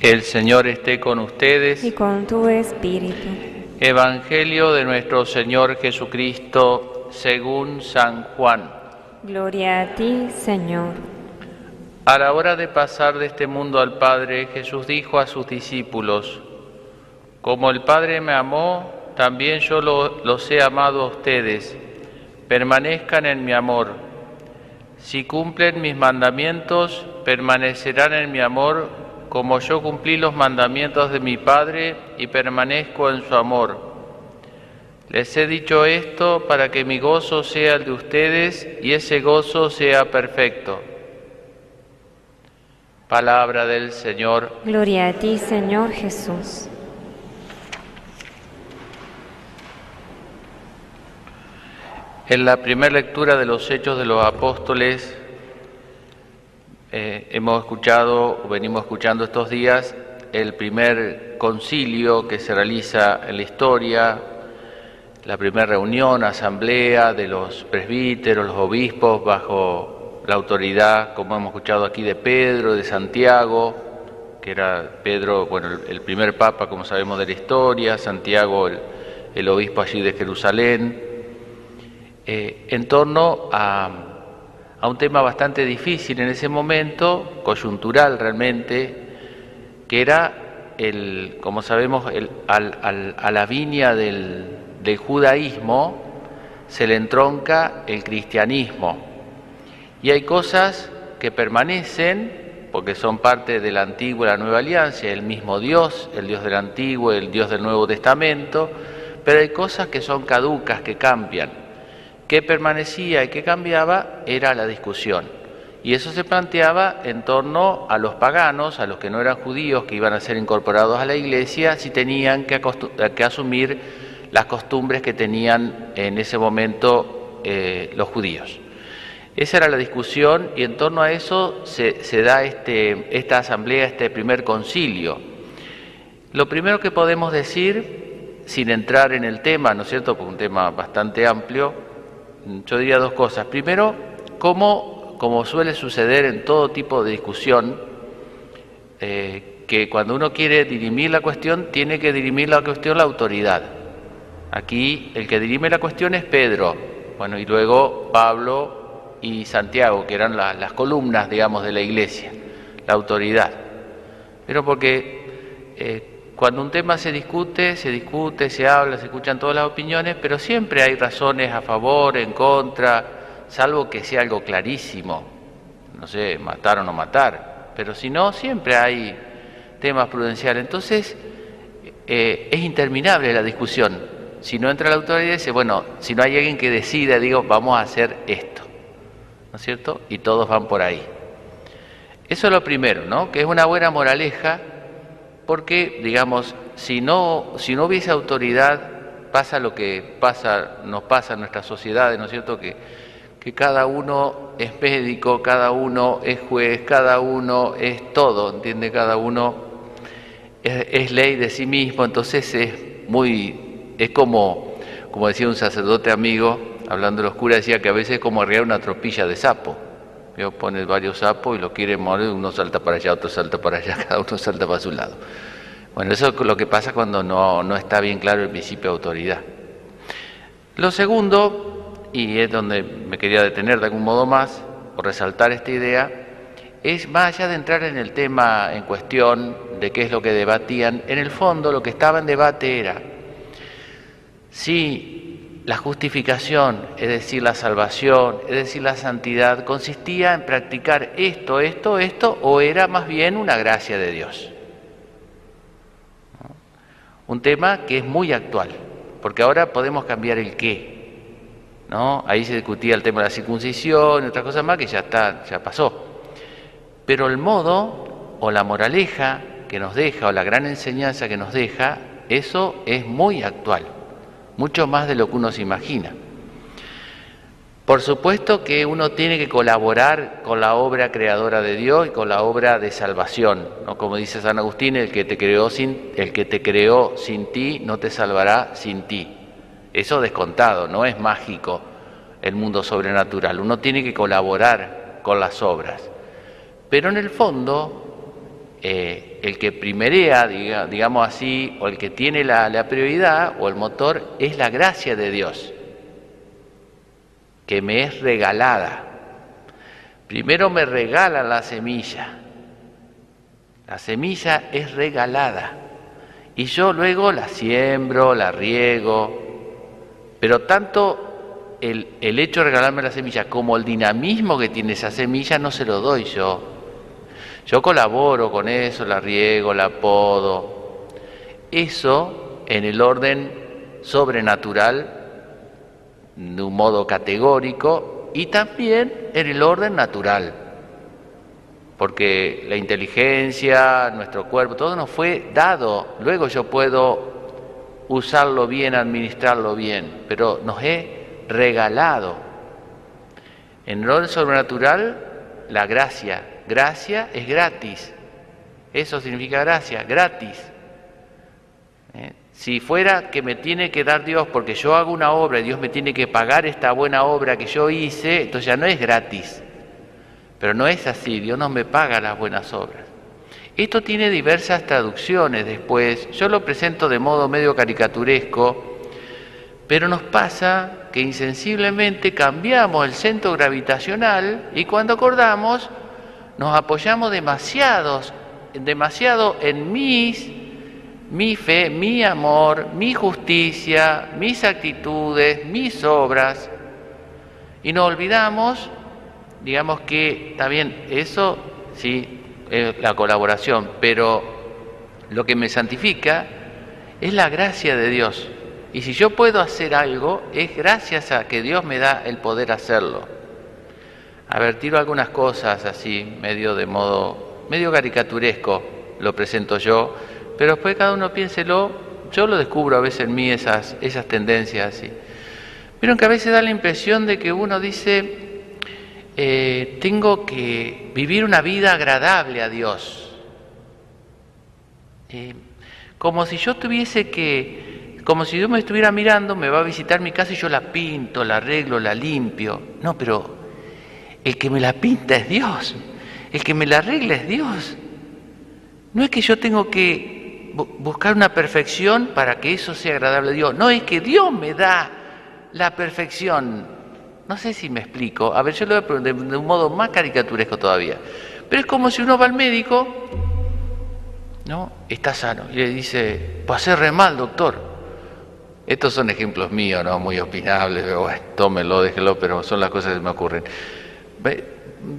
El Señor esté con ustedes. y con tu espíritu. Evangelio de nuestro Señor Jesucristo según San Juan. Gloria a ti, Señor. A la hora de pasar de este mundo al Padre, Jesús dijo a sus discípulos, Como el Padre me amó, también yo lo- los he amado a ustedes. Permanezcan en mi amor. Si cumplen mis mandamientos, permanecerán en mi amor, como yo cumplí los mandamientos de mi Padre y permanezco en su amor. Les he dicho esto para que mi gozo sea el de ustedes y ese gozo sea perfecto. Palabra del Señor. Gloria a ti, Señor Jesús. En la primera lectura de los Hechos de los Apóstoles eh, hemos escuchado, venimos escuchando estos días, el primer concilio que se realiza en la historia, la primera reunión, asamblea de los presbíteros, los obispos, bajo la autoridad, como hemos escuchado aquí, de Pedro, de Santiago, que era Pedro, bueno, el, primer papa, como sabemos de la historia, Santiago, el, el obispo allí de Jerusalén, eh, en torno a, a un tema bastante difícil en ese momento, coyuntural realmente, que era, el, como sabemos, el- al- al- a la viña del, del judaísmo se le entronca el cristianismo. Y hay cosas que permanecen, porque son parte de la antigua y la nueva alianza, el mismo Dios, el Dios del antiguo, el Dios del Nuevo Testamento, pero hay cosas que son caducas, que cambian. ¿Qué permanecía y qué cambiaba? Era la discusión. Y eso se planteaba en torno a los paganos, a los que no eran judíos, que iban a ser incorporados a la iglesia, si tenían que, que asumir las costumbres que tenían en ese momento eh, los judíos. Esa era la discusión y en torno a eso se, se da este, esta asamblea, este primer concilio. Lo primero que podemos decir, sin entrar en el tema, ¿no es cierto?, porque un tema bastante amplio, yo diría dos cosas. Primero, cómo, como suele suceder en todo tipo de discusión, eh, que cuando uno quiere dirimir la cuestión, tiene que dirimir la cuestión la autoridad. Aquí el que dirime la cuestión es Pedro, bueno, y luego Pablo y Santiago, que eran la- las columnas, digamos, de la iglesia, la autoridad. Pero porque eh, cuando un tema se discute, se discute, se habla, se escuchan todas las opiniones, pero siempre hay razones a favor, en contra, salvo que sea algo clarísimo, no sé, matar o no matar, pero si no, siempre hay temas prudenciales. Entonces, eh, es interminable la discusión. Si no entra la autoridad dice, bueno, si no hay alguien que decida, digo, vamos a hacer esto, ¿no es cierto? Y todos van por ahí. Eso es lo primero, ¿no? Que es una buena moraleja, porque, digamos, si no, si no hubiese autoridad, pasa lo que pasa, nos pasa en nuestras sociedades, ¿no es cierto? Que, que cada uno es médico, cada uno es juez, cada uno es todo, ¿entiende? Cada uno es, ley de sí mismo, entonces es muy, es como, como decía un sacerdote amigo, hablando de los curas, decía que a veces es como arriar una tropilla de sapo. Dios pone varios sapos y lo quiere morir, uno salta para allá, otro salta para allá, cada uno salta para su lado. Bueno, eso es lo que pasa cuando no, no está bien claro el principio de autoridad. Lo segundo, y es donde me quería detener de algún modo más, o resaltar esta idea, es más allá de entrar en el tema en cuestión de qué es lo que debatían, en el fondo lo que estaba en debate era si la justificación, es decir, la salvación, es decir, la santidad, consistía en practicar esto, esto, esto, o era más bien una gracia de Dios. Un tema que es muy actual, porque ahora podemos cambiar el qué. ¿no? Ahí se discutía el tema de la circuncisión y otras cosas más que ya está, ya pasó. Pero el modo o la moraleja que nos deja o la gran enseñanza que nos deja, eso es muy actual, mucho más de lo que uno se imagina. Por supuesto que uno tiene que colaborar con la obra creadora de Dios y con la obra de salvación, ¿no? Como dice San Agustín, el que te creó sin el que te creó sin ti no te salvará sin ti. Eso descontado, no es mágico el mundo sobrenatural. Uno tiene que colaborar con las obras. Pero en el fondo, eh, el que primerea, digamos así, o el que tiene la, prioridad o el motor es la gracia de Dios, que me es regalada. Primero me regala la semilla. La semilla es regalada. Y yo luego la siembro, la riego. Pero tanto el hecho de regalarme la semilla como el dinamismo que tiene esa semilla no se lo doy yo yo colaboro con eso, la riego, la podo. Eso en el orden sobrenatural, de un modo categórico, y también en el orden natural. Porque la inteligencia, nuestro cuerpo, todo nos fue dado. Luego yo puedo usarlo bien, administrarlo bien, pero nos he regalado. En el orden sobrenatural, la gracia, Gracia es gratis. Eso significa gracia, gratis. ¿Eh? Si fuera que me tiene que dar Dios porque yo hago una obra y Dios me tiene que pagar esta buena obra que yo hice, entonces ya no es gratis. Pero no es así, Dios no me paga las buenas obras. Esto tiene diversas traducciones después, yo lo presento de modo medio caricaturesco, pero nos pasa que insensiblemente cambiamos el centro gravitacional y cuando acordamos nos apoyamos demasiados, demasiado en mis, mi fe, mi amor, mi justicia, mis actitudes, mis obras, y nos olvidamos, digamos que también eso sí, es la colaboración, pero lo que me santifica es la gracia de Dios. Y si yo puedo hacer algo, es gracias a que Dios me da el poder hacerlo. A ver, tiro algunas cosas así, medio de modo, medio caricaturesco, lo presento yo, pero después cada uno piénselo, yo lo descubro a veces en mí esas, esas tendencias así. Vieron que a veces da la impresión de que uno dice, eh, tengo que vivir una vida agradable a Dios. Eh, como si yo tuviese que, como si Dios me estuviera mirando, me va a visitar mi casa y yo la pinto, la arreglo, la limpio. No, pero el que me la pinta es Dios. El que me la arregla es Dios. No es que yo tengo que buscar una perfección para que eso sea agradable a Dios. No, es que Dios me da la perfección. No sé si me explico. A ver, yo lo voy a de, de un modo más caricaturesco todavía. Pero es como si uno va al médico, ¿no? Está sano. Y le dice, pasé re mal, doctor. Estos son ejemplos míos, ¿no? Muy opinables, pero bueno, tómelo, déjelo, pero son las cosas que me ocurren.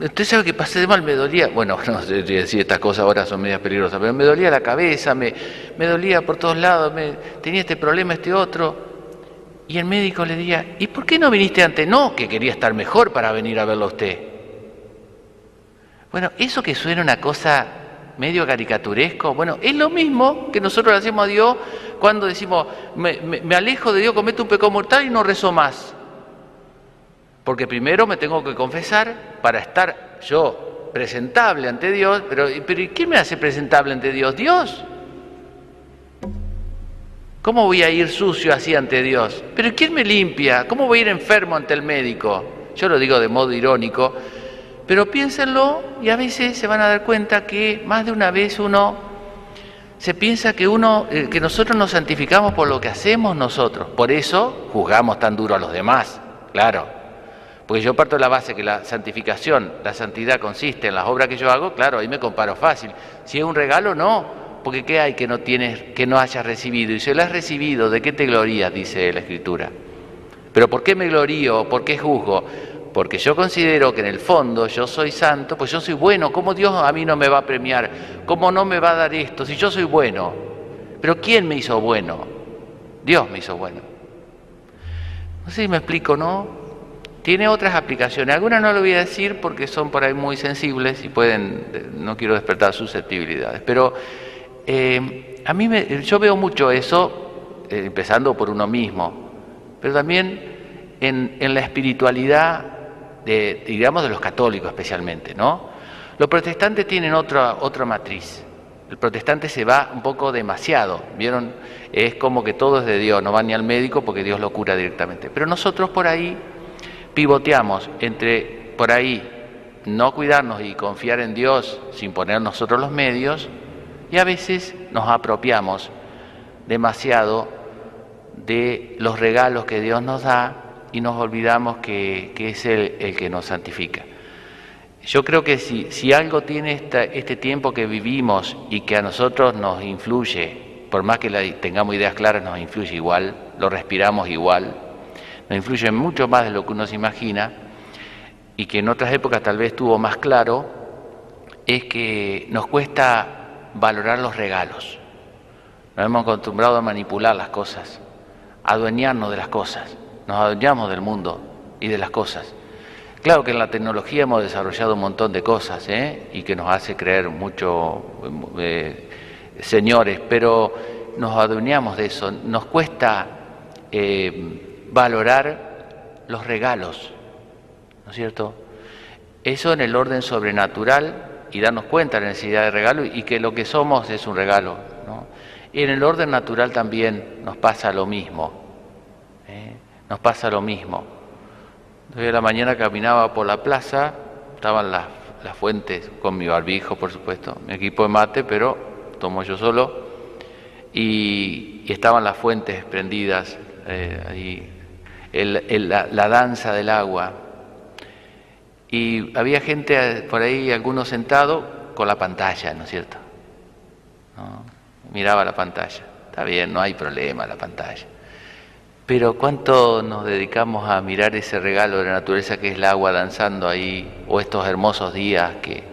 Usted sabe que pasé de mal, me dolía, bueno, no sé decir estas cosas ahora son medias peligrosas, pero me dolía la cabeza, me, me dolía por todos lados, me, tenía este problema, este otro. Y el médico le decía, ¿y por qué no viniste antes? No, que quería estar mejor para venir a verlo a usted. Bueno, eso que suena una cosa medio caricaturesco, bueno, es lo mismo que nosotros le hacemos a Dios cuando decimos, me, me, me alejo de Dios, cometo un pecado mortal y no rezo más. Porque primero me tengo que confesar para estar yo presentable ante Dios, pero, pero ¿quién me hace presentable ante Dios? Dios. ¿Cómo voy a ir sucio así ante Dios? Pero ¿quién me limpia? ¿Cómo voy a ir enfermo ante el médico? Yo lo digo de modo irónico, pero piénsenlo y a veces se van a dar cuenta que más de una vez uno se piensa que uno eh, que nosotros nos santificamos por lo que hacemos nosotros. Por eso juzgamos tan duro a los demás. Claro, porque yo parto de la base que la santificación, la santidad consiste en las obras que yo hago, claro, ahí me comparo fácil. Si es un regalo, no, porque ¿qué hay que no tienes, que no hayas recibido? Y si lo has recibido, ¿de qué te glorías? Dice la Escritura. Pero ¿por qué me glorío? ¿Por qué juzgo? Porque yo considero que en el fondo yo soy santo, pues yo soy bueno. ¿Cómo Dios a mí no me va a premiar? ¿Cómo no me va a dar esto si yo soy bueno? Pero ¿quién me hizo bueno? Dios me hizo bueno. No sé si me explico, ¿no? Tiene otras aplicaciones, algunas no lo voy a decir porque son por ahí muy sensibles y pueden, no quiero despertar susceptibilidades, pero eh, a mí yo veo mucho eso, eh, empezando por uno mismo, pero también en, en la espiritualidad, de, digamos, de los católicos especialmente, ¿no? Los protestantes tienen otra, otra matriz. El protestante se va un poco demasiado, ¿vieron? Es como que todo es de Dios, no va ni al médico porque Dios lo cura directamente. Pero nosotros por ahí pivoteamos entre por ahí no cuidarnos y confiar en Dios sin poner nosotros los medios, y a veces nos apropiamos demasiado de los regalos que Dios nos da y nos olvidamos que, es Él el que nos santifica. Yo creo que si, si algo tiene este tiempo que vivimos y que a nosotros nos influye, por más que tengamos ideas claras, nos influye igual, lo respiramos igual, nos influye mucho más de lo que uno se imagina y que en otras épocas tal vez estuvo más claro, es que nos cuesta valorar los regalos. Nos hemos acostumbrado a manipular las cosas, a adueñarnos de las cosas, nos adueñamos del mundo y de las cosas. Claro que en la tecnología hemos desarrollado un montón de cosas ¿eh? y que nos hace creer mucho eh, señores, pero nos adueñamos de eso. Nos cuesta eh, valorar los regalos, ¿no es cierto? Eso en el orden sobrenatural y darnos cuenta de la necesidad de regalo y que lo que somos es un regalo. ¿no? Y en el orden natural también nos pasa lo mismo. Nos pasa lo mismo. Hoy a la mañana caminaba por la plaza, estaban las, fuentes, con mi barbijo, por supuesto, mi equipo de mate, pero tomo yo solo, y, estaban las fuentes prendidas, eh, ahí, la, danza del agua. Y había gente por ahí, algunos sentados, con la pantalla, ¿no es cierto? Miraba la pantalla. Está bien, no hay problema la pantalla. Pero ¿cuánto nos dedicamos a mirar ese regalo de la naturaleza que es el agua danzando ahí, o estos hermosos días? Que,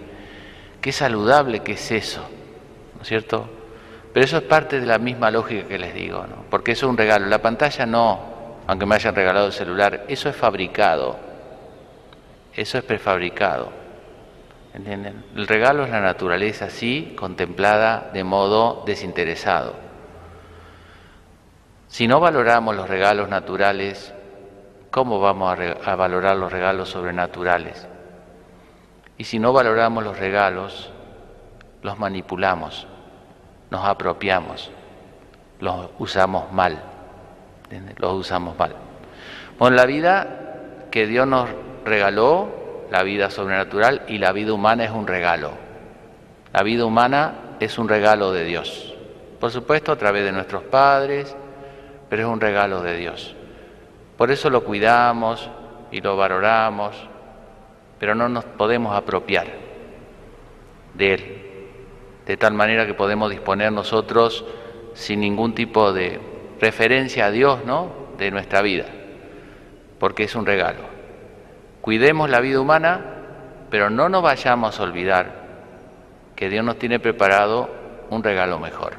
qué saludable que es eso, ¿no es cierto? Pero eso es parte de la misma lógica que les digo, ¿no? Porque es un regalo. La pantalla no, aunque me hayan regalado el celular, eso es fabricado, eso es prefabricado. ¿Entienden? El regalo es la naturaleza, sí, contemplada de modo desinteresado. Si no valoramos los regalos naturales, ¿cómo vamos a, valorar los regalos sobrenaturales? Y si no valoramos los regalos, los manipulamos, nos apropiamos, los usamos mal, los usamos mal. Bueno, la vida que Dios nos regaló, la vida sobrenatural y la vida humana es un regalo. La vida humana es un regalo de Dios. Por supuesto, a través de nuestros padres, pero es un regalo de Dios. Por eso lo cuidamos y lo valoramos, pero no nos podemos apropiar de Él, de tal manera que podemos disponer nosotros sin ningún tipo de referencia a Dios, ¿no? De nuestra vida, porque es un regalo. Cuidemos la vida humana, pero no nos vayamos a olvidar que Dios nos tiene preparado un regalo mejor.